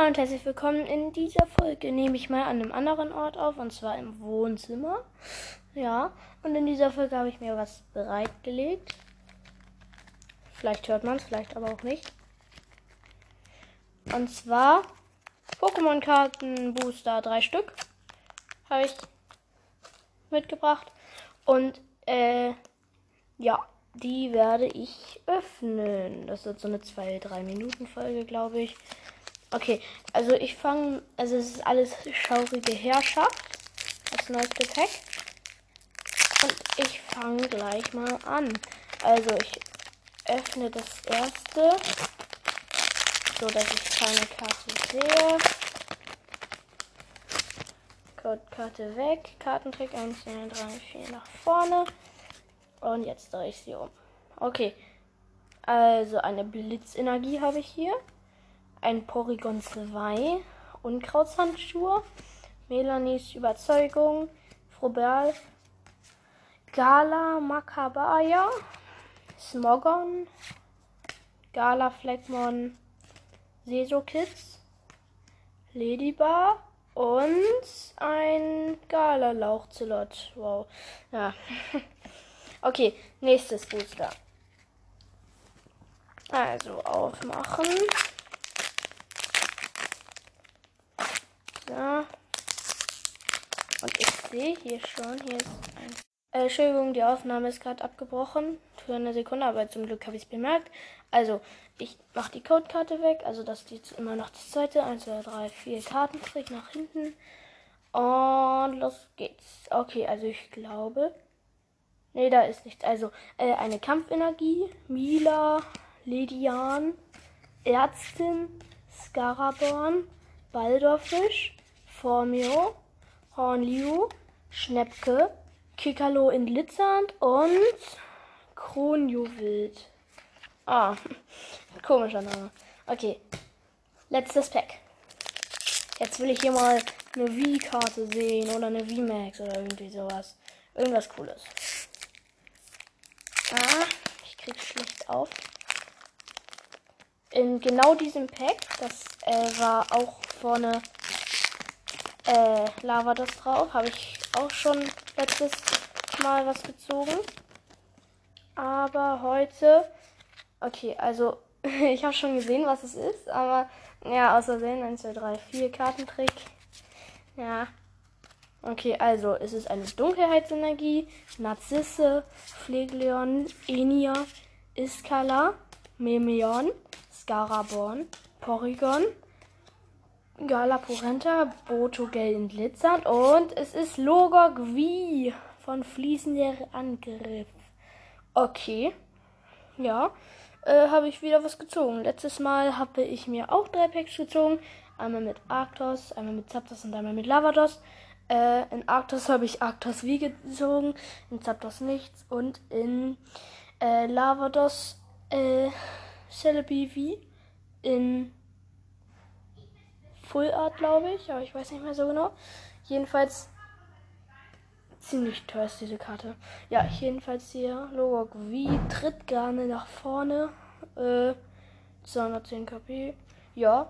Hallo und herzlich willkommen. In dieser Folge nehme ich mal an einem anderen Ort auf, und zwar im Wohnzimmer. Ja, und in dieser Folge habe ich mir was bereitgelegt. Vielleicht hört man es, vielleicht aber auch nicht. Und zwar Pokémon-Karten Booster, drei Stück. Habe ich mitgebracht. Und, äh, ja, die werde ich öffnen. Das wird so eine 2-3 Minuten Folge, glaube ich. Okay, also ich fange, also es ist alles schaurige Herrschaft. Das neueste Pack. Und ich fange gleich mal an. Also ich öffne das erste, so dass ich keine Karte sehe. Codekarte weg. Kartentrick 1, 2, 3, 4 nach vorne. Und jetzt drehe ich sie um. Okay. Also eine Blitzenergie habe ich hier ein Porygon 2, Unkrautshandschuhe, Melanies Überzeugung, Frobel, Gala Makabaya, Smogon, Gala Fleckmon, Seso Kids, Ladybar und ein Gala Lauchzelot. Wow. Ja. okay, nächstes Booster. Also aufmachen. So. Und ich sehe hier schon, hier ist ein. Äh, Entschuldigung, die Aufnahme ist gerade abgebrochen. Für eine Sekunde, aber zum Glück habe ich es bemerkt. Also, ich mache die Codekarte weg. Also, das ist jetzt immer noch das zweite. 1, 2, 3, 4 Kartentrick nach hinten. Und los geht's. Okay, also ich glaube. Ne, da ist nichts. Also, äh, eine Kampfenergie. Mila, Ledian, Ärztin, Scaraborn, Baldorfisch, Formio, Hornliu, Schnepke, Kikalo in Glitzernd und Kronjuwild. Ah, komischer Name. Okay, letztes Pack. Jetzt will ich hier mal eine V-Karte sehen oder eine V-Max oder irgendwie sowas. Irgendwas Cooles. Ah, ich krieg schlecht auf. In genau diesem Pack, das äh, war auch vorne äh, Lavados drauf. Habe ich auch schon letztes Mal was gezogen. Aber heute. Okay, also ich habe schon gesehen, was es ist. Aber ja, außersehen 1, 2, 3, 4 Kartentrick. Ja. Okay, also es ist eine Dunkelheitsenergie, Narzisse, Phlegleon, Enia, Iskala, Memeon, Scaraborn, Porygon, Galapurenta, Botogel in Glitzern und es ist Logok V von Fließender Angriff. Okay. Ja. Äh, habe ich wieder was gezogen. Letztes Mal habe ich mir auch drei Packs gezogen. Einmal mit Arctos, einmal mit Zapdos und einmal mit Lavados. Äh, in Arctos habe ich Arctos V gezogen, in Zapdos nichts und in äh, Lavados äh, Celebi V in Full Art, glaube ich, aber ich weiß nicht mehr so genau. Jedenfalls ziemlich teuer ist diese Karte. Ja, jedenfalls hier Logok V tritt gerne nach vorne. Äh, 210 KP. Ja.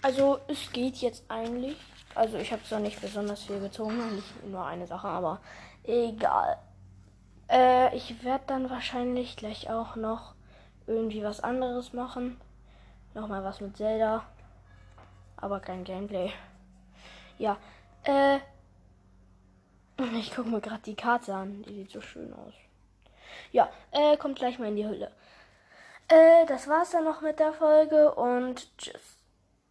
Also es geht jetzt eigentlich. Also ich habe noch nicht besonders viel gezogen, nicht nur eine Sache, aber egal. Äh, ich werde dann wahrscheinlich gleich auch noch irgendwie was anderes machen. Nochmal was mit Zelda aber kein Gameplay. Ja, äh. Ich gucke mir gerade die Karte an. Die sieht so schön aus. Ja, äh, kommt gleich mal in die Hülle. Äh, das war's dann noch mit der Folge und tschüss.